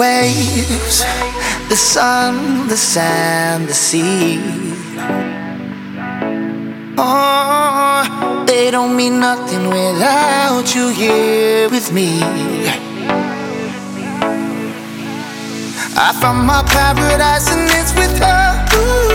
waves, the sun, the sand, the sea. Oh, they don't mean nothing without you here with me. I found my paradise and it's with her. Ooh.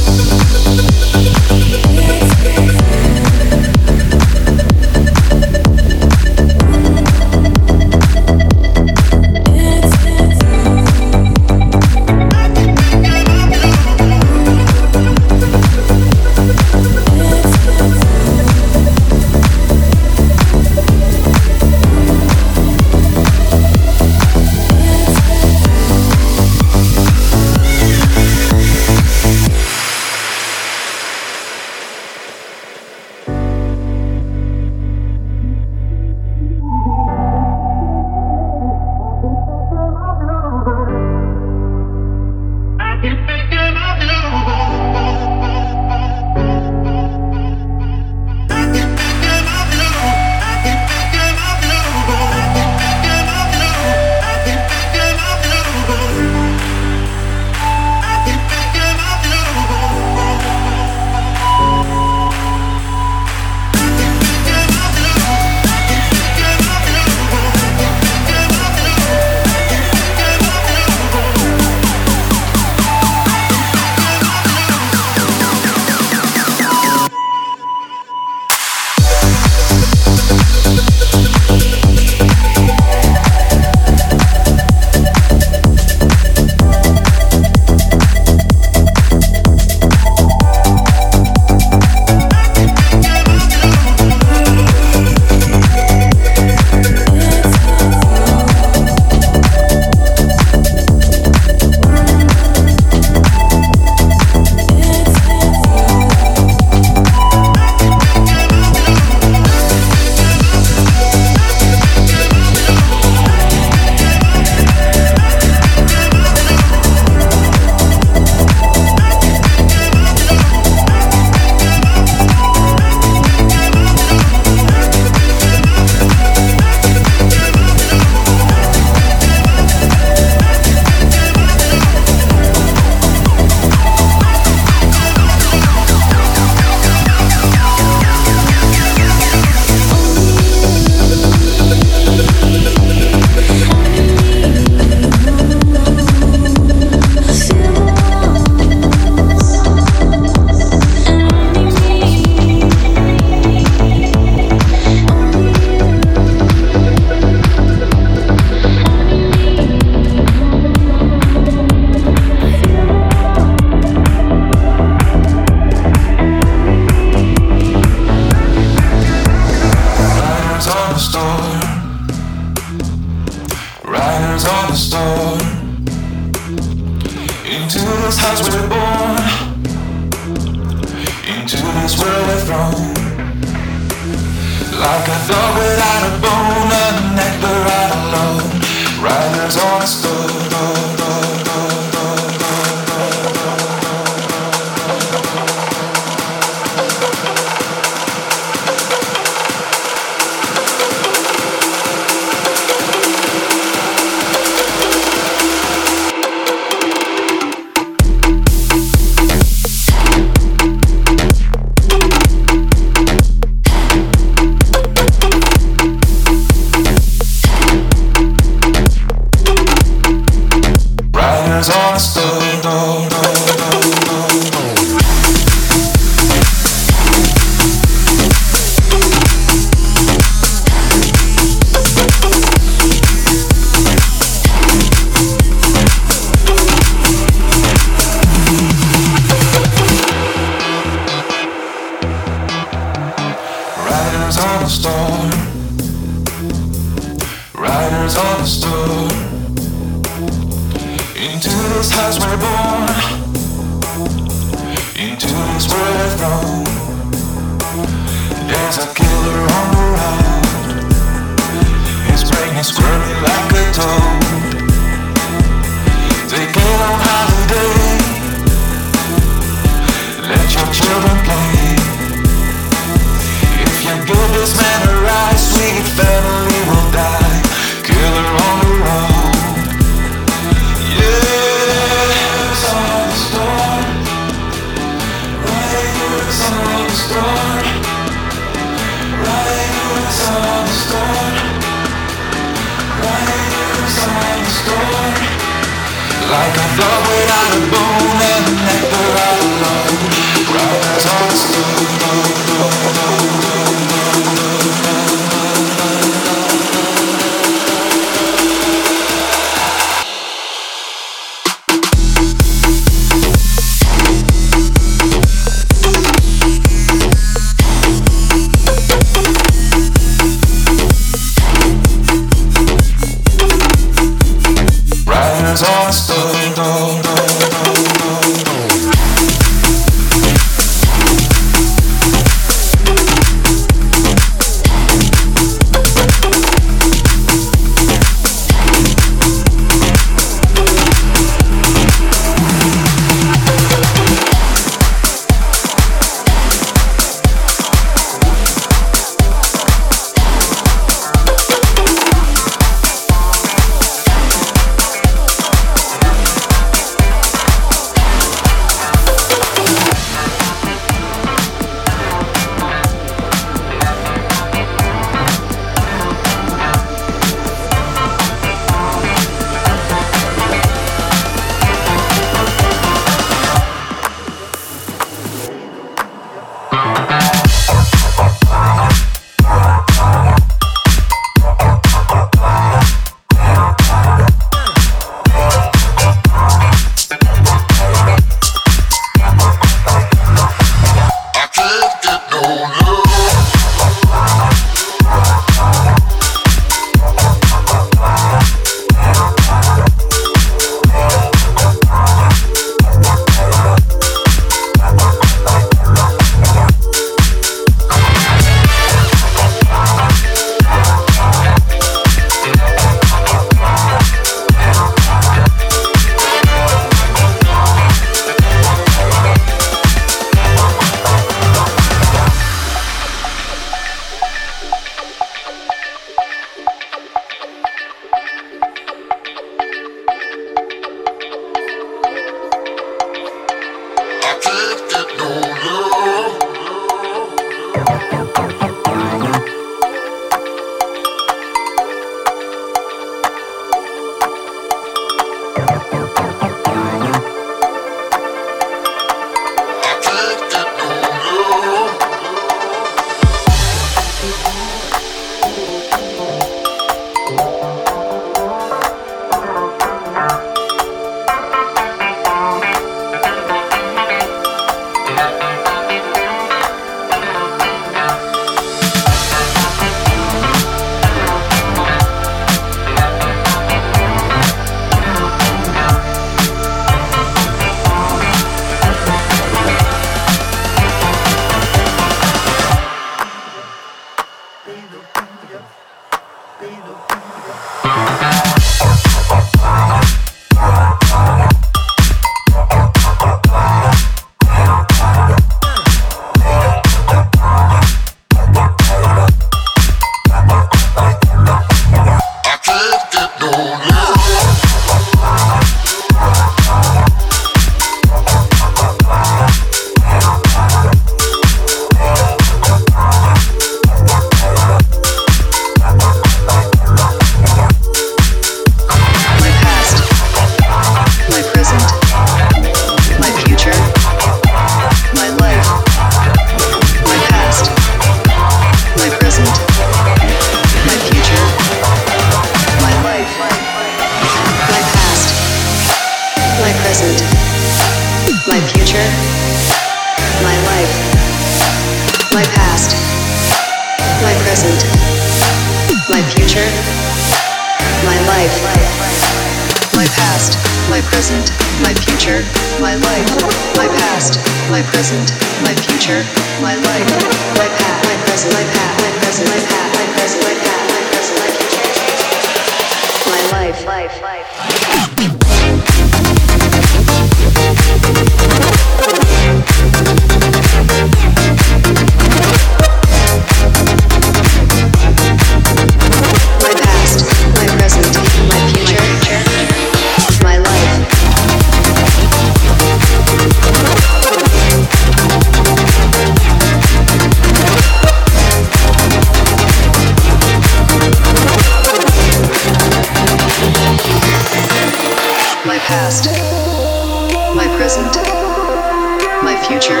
future,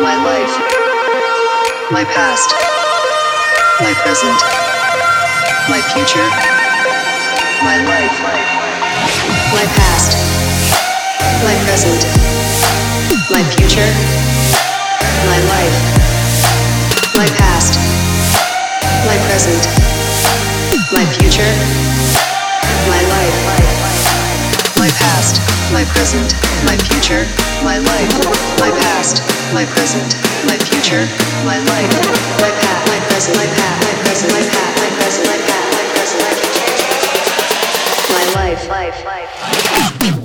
my life, my past, my present, my future, my life, my past, my present, my future, my life, my past, my present, my future, my life, my past my present, my future, my life, my past, my present, my future, my life, my past, my present, my past, my present, my past, my present, my past, my present, my life, life, life.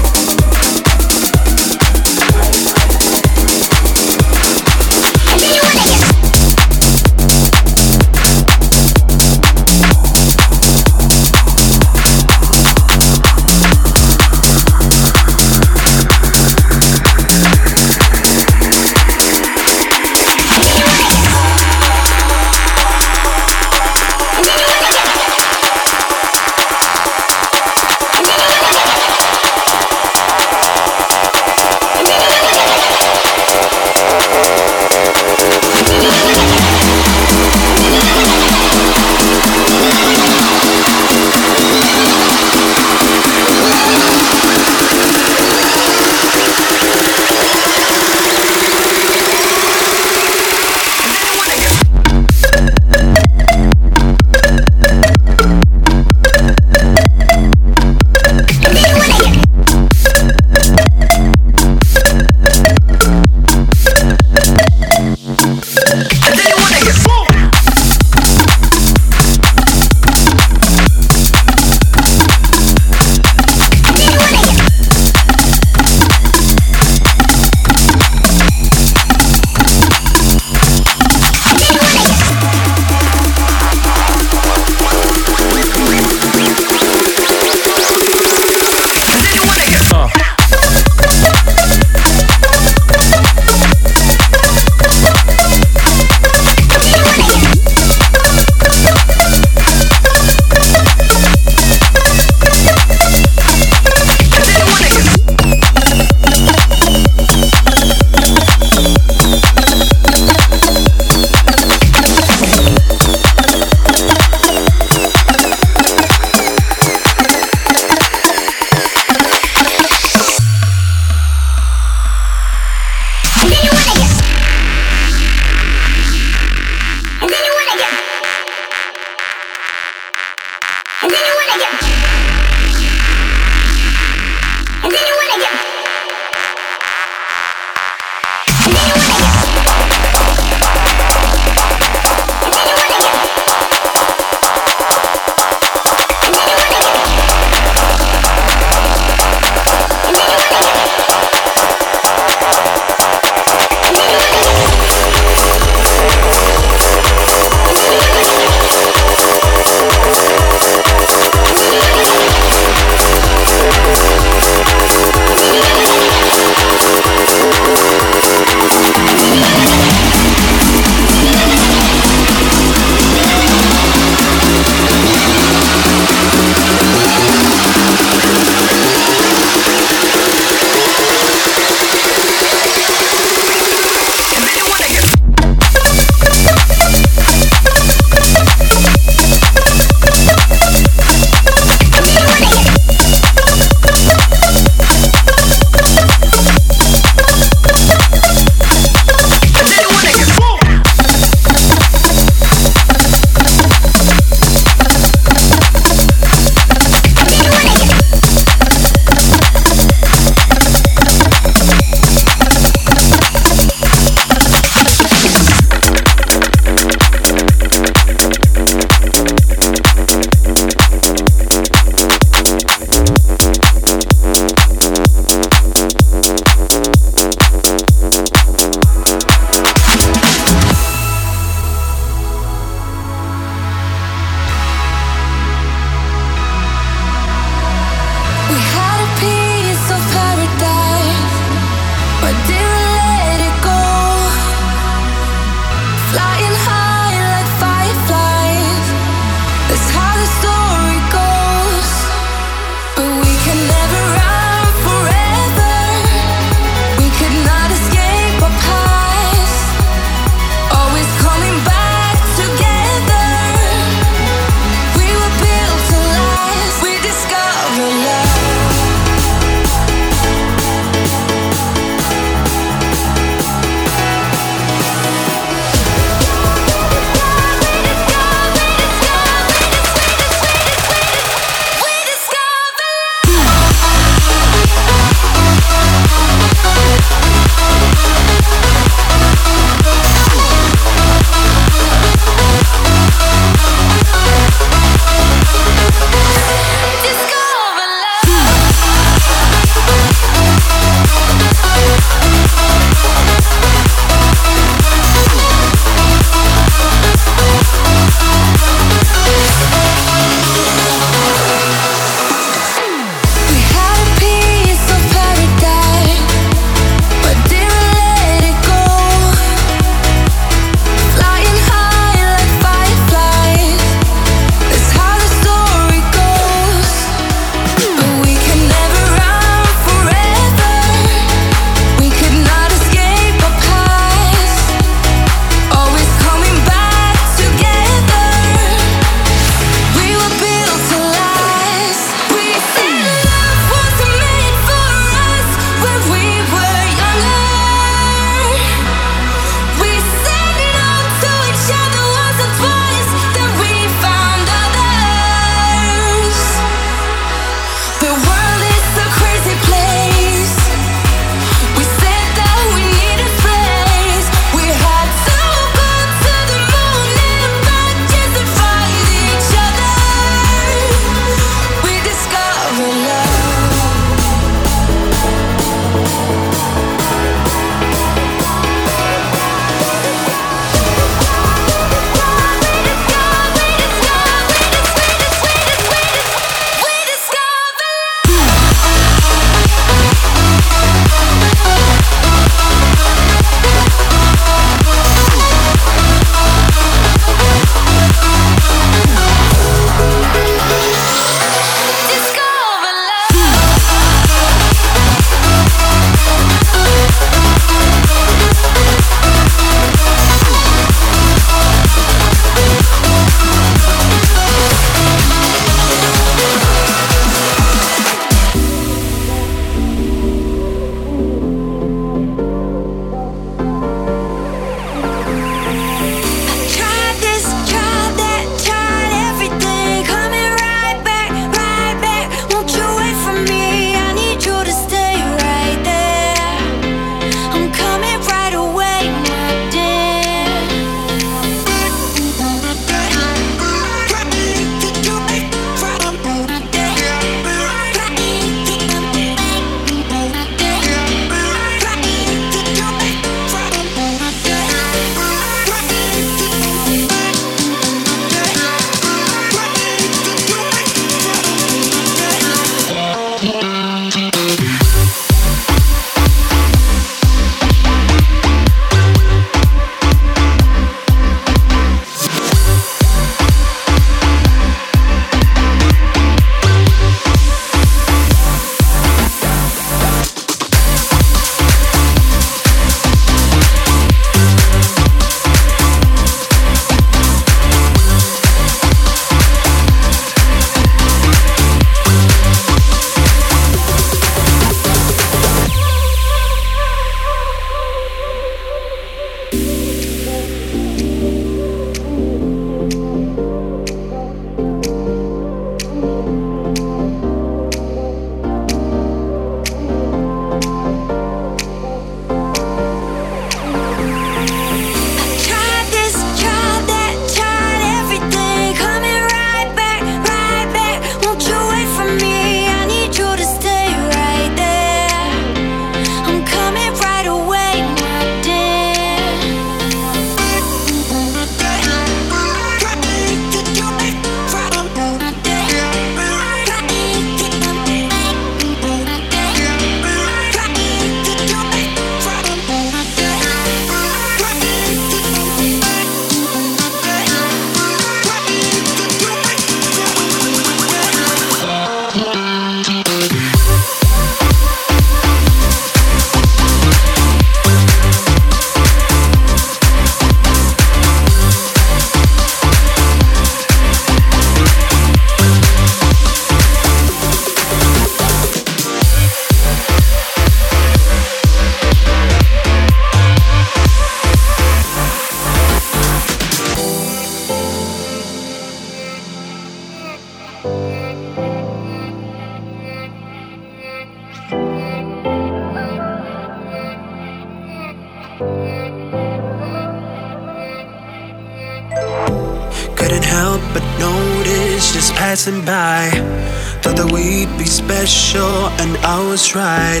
Right.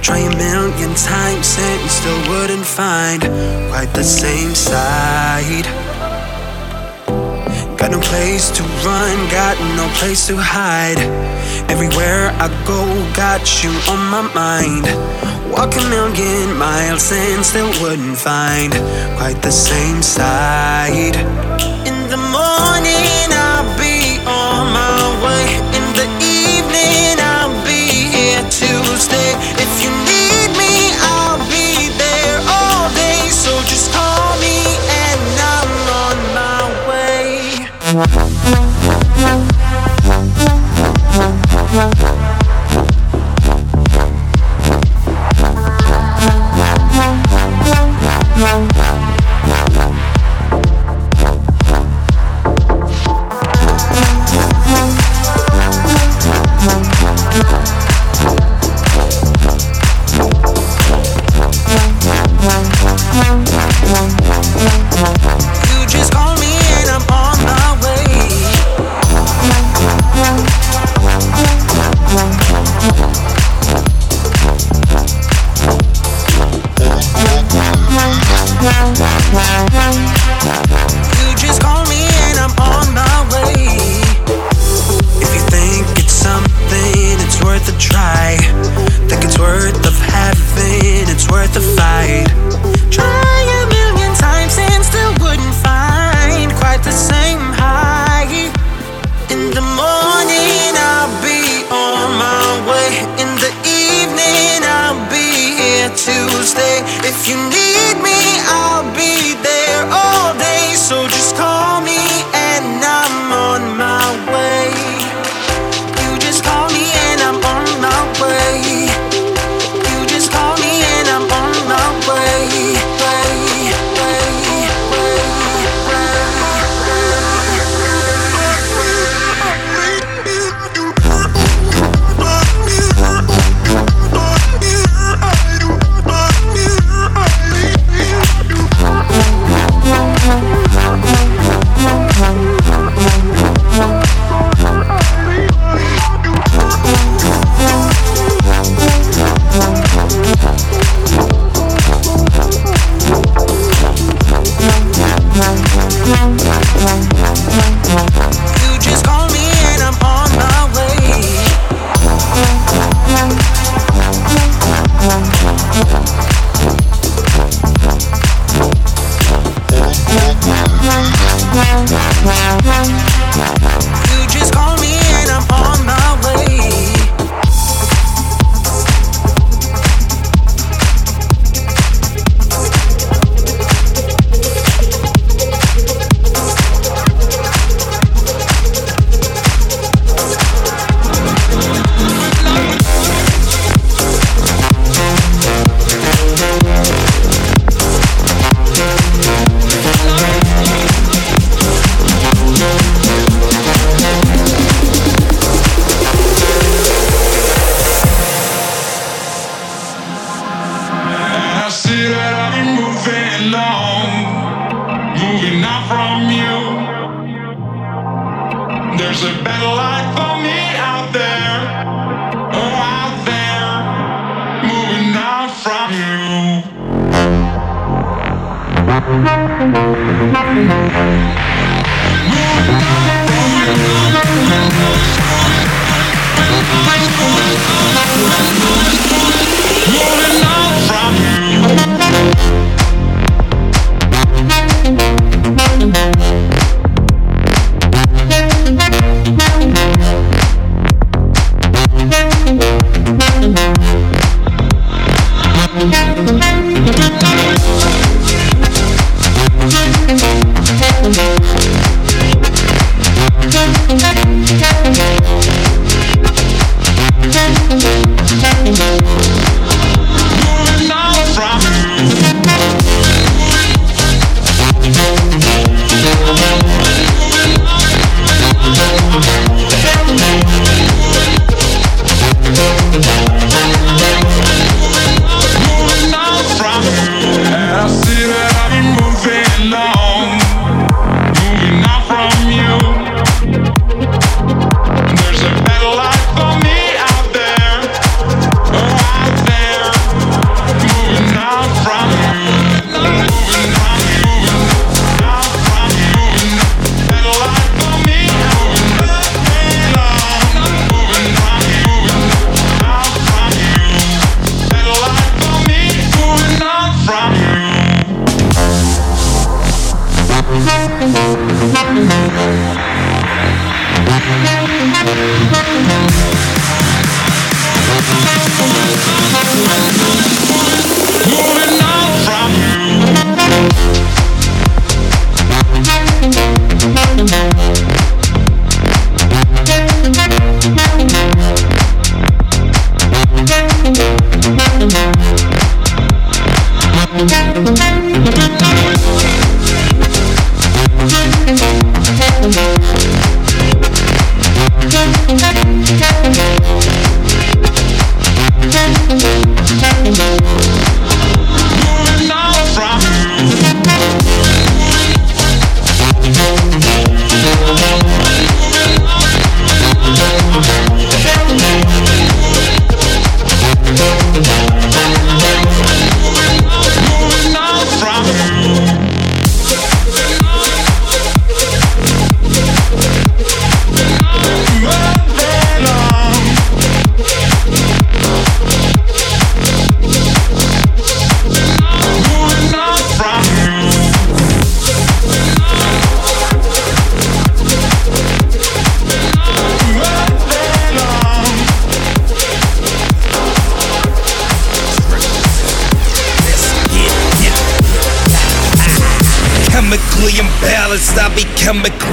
Try a million times and still wouldn't find quite the same side. Got no place to run, got no place to hide. Everywhere I go, got you on my mind. Walk a million miles and still wouldn't find quite the same side. Uh-huh.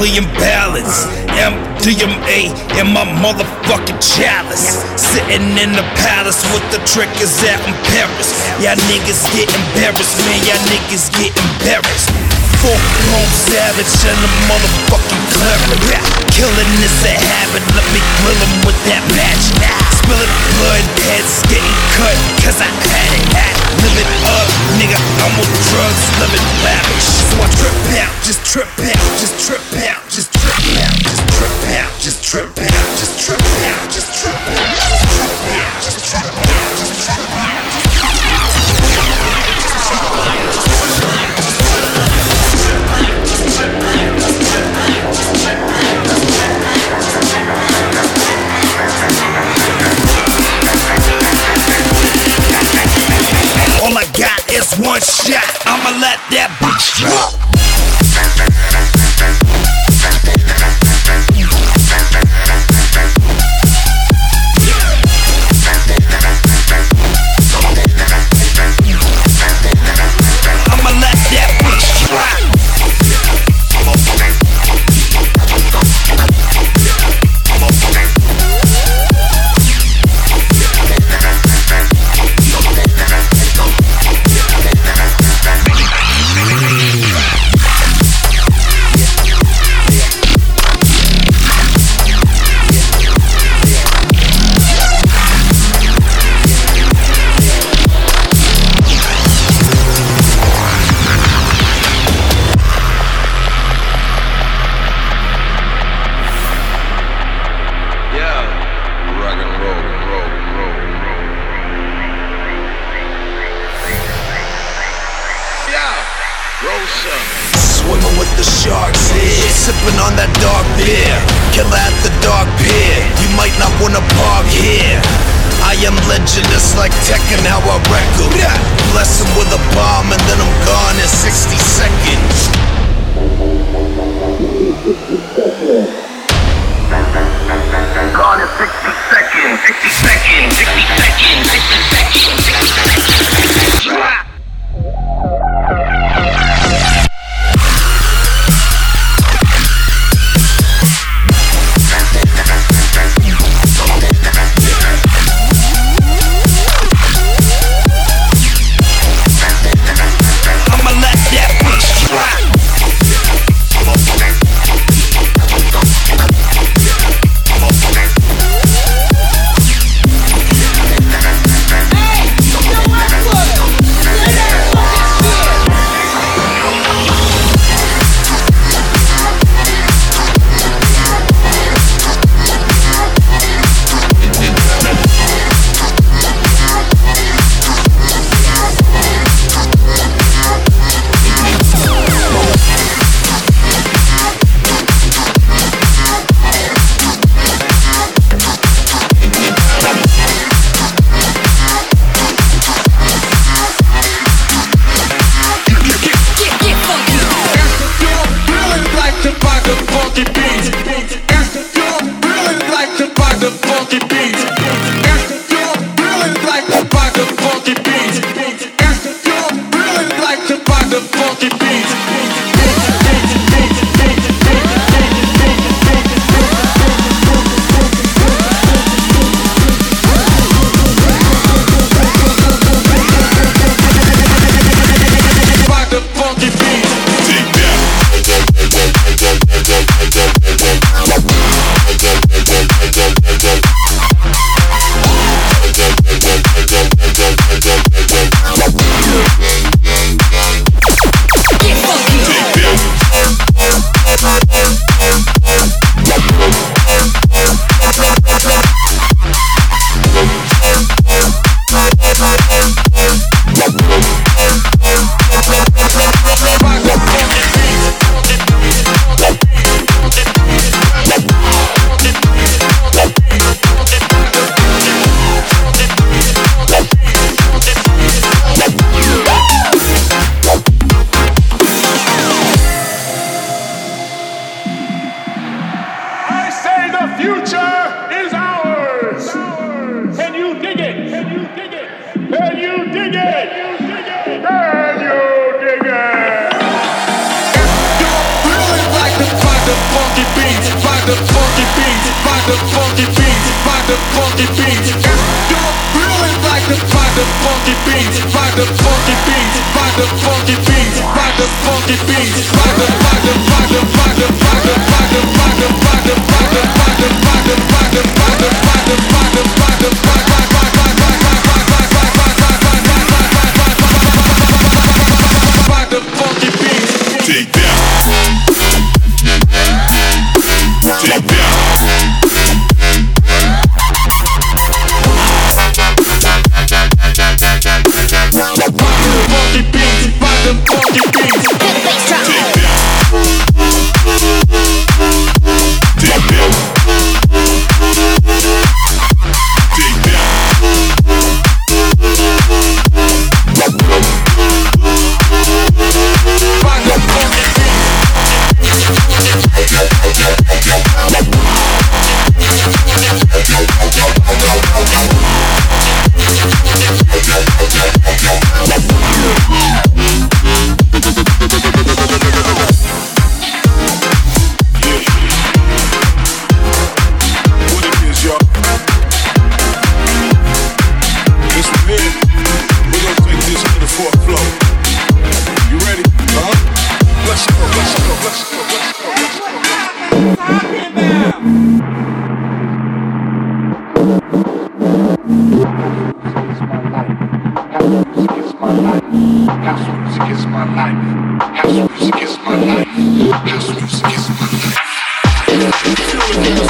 Chemically imbalanced. MDMA in my motherfucking chalice. Sitting in the palace with the triggers out in Paris. Y'all niggas get embarrassed, man. Y'all niggas get embarrassed. Full blown savage and a motherfucking clever. Killing is a habit, let me grill him with that match. Spilling blood, heads getting cut, cause I had it. Live it up, nigga, I'm on drugs, living lavish. So I trip out, just trip out, just trip out,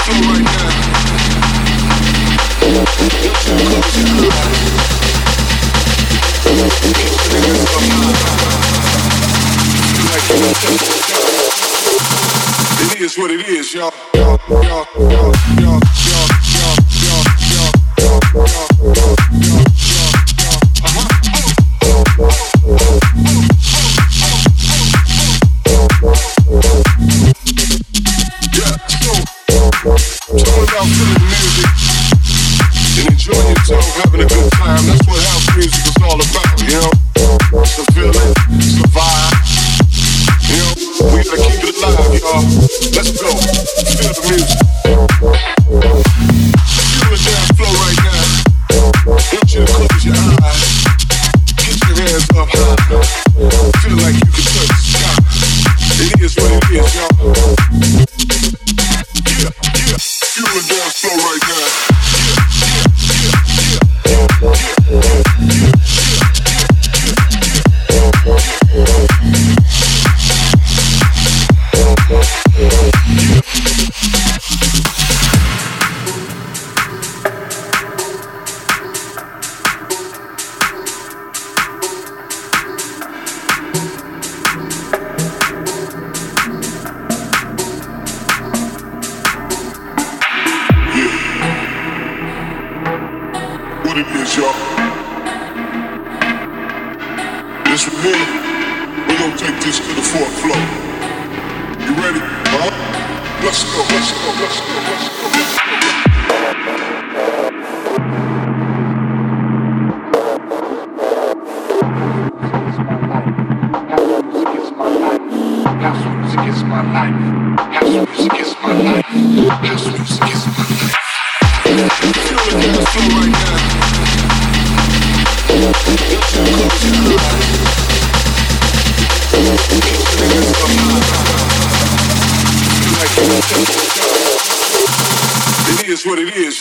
It is what it is, y'all. y'all.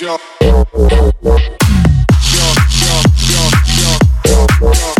y'all. Y'all, y'all.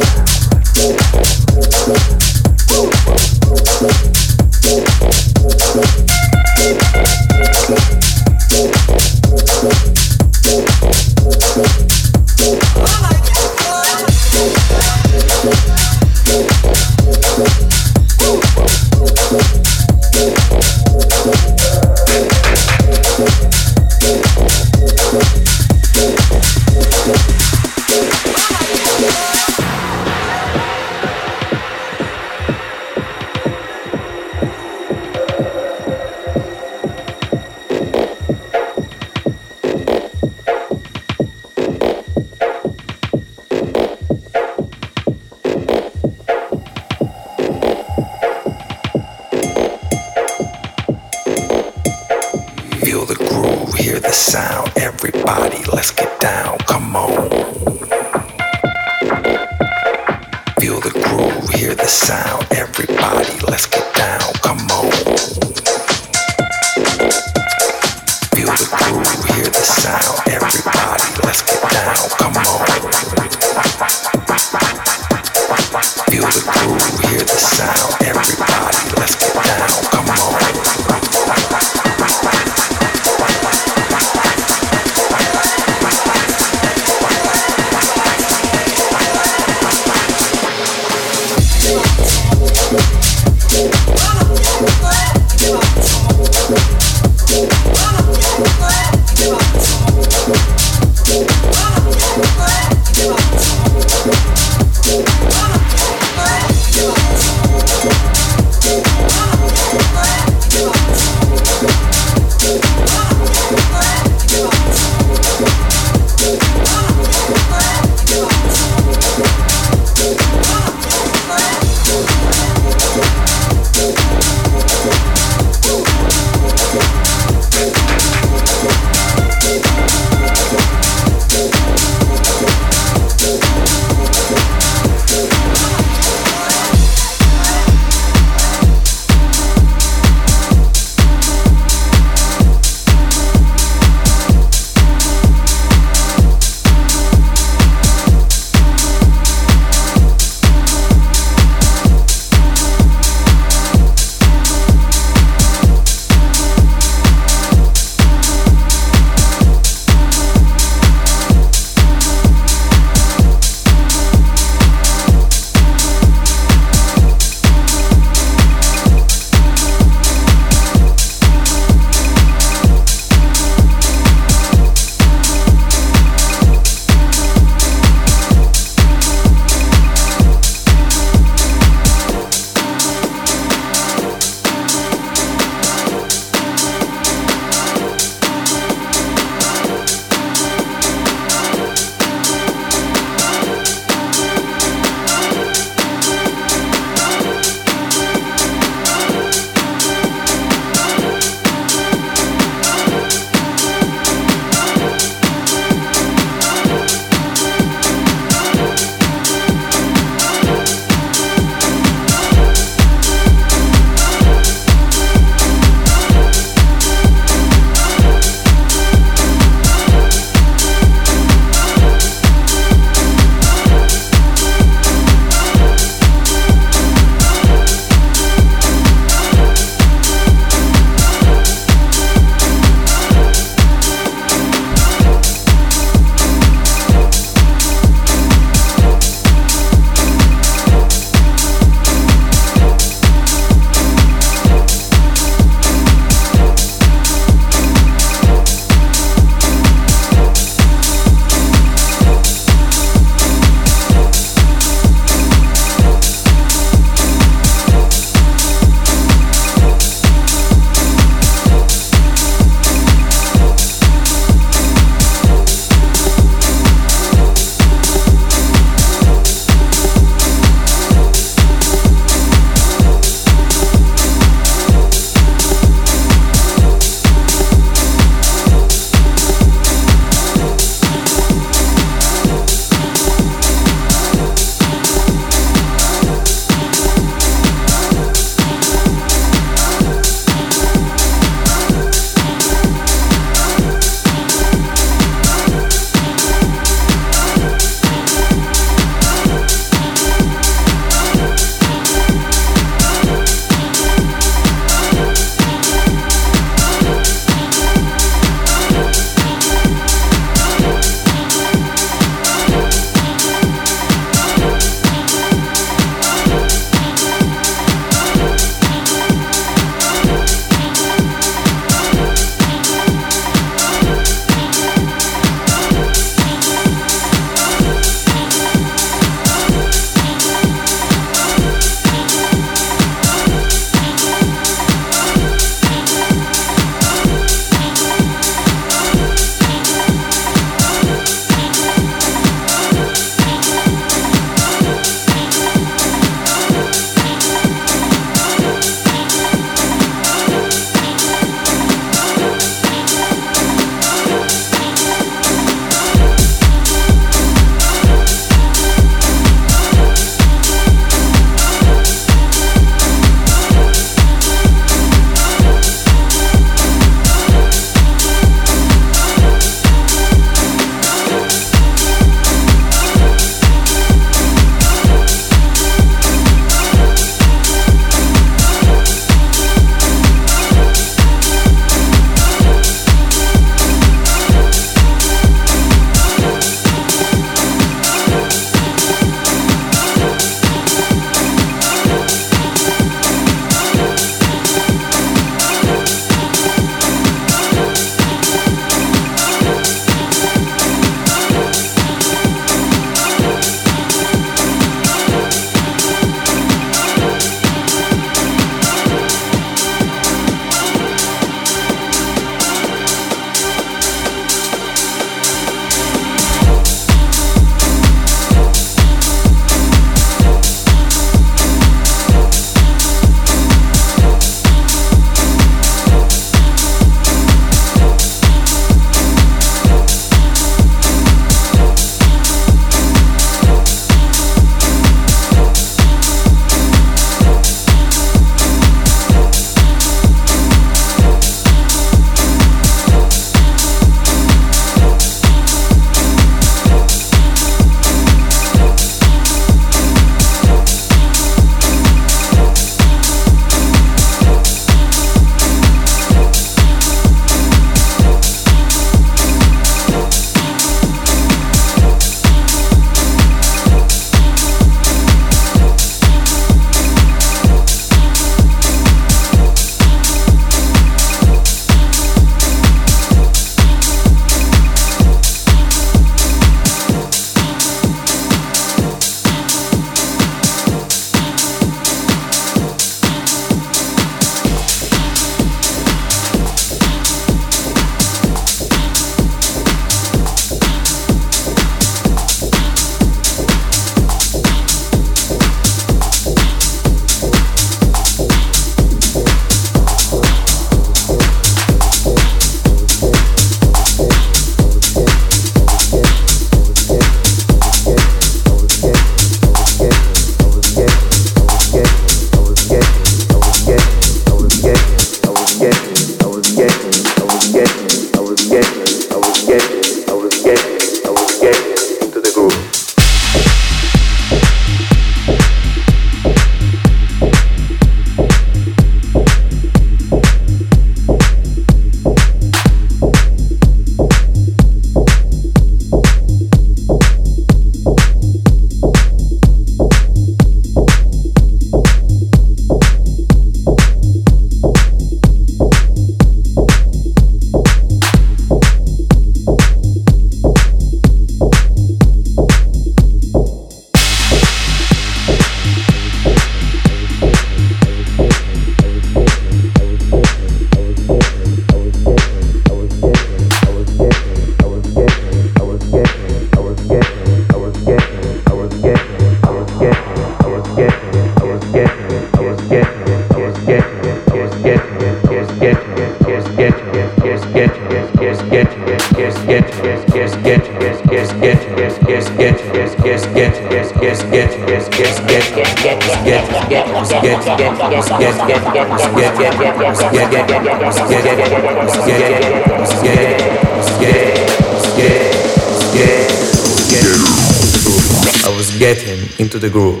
Getting into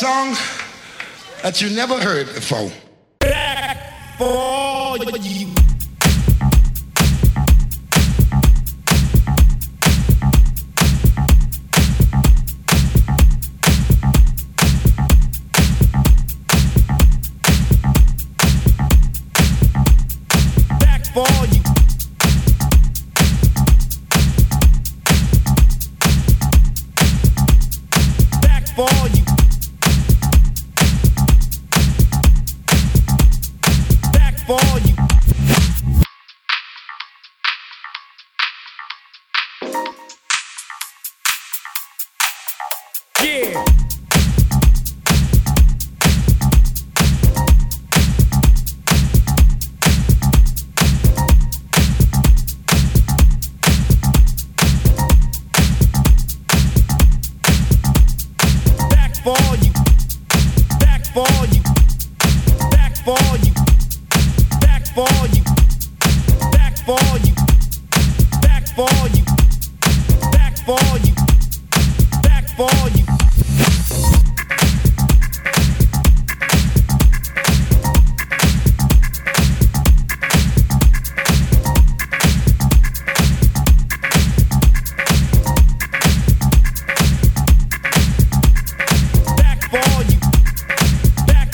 groove. that you never heard before.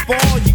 before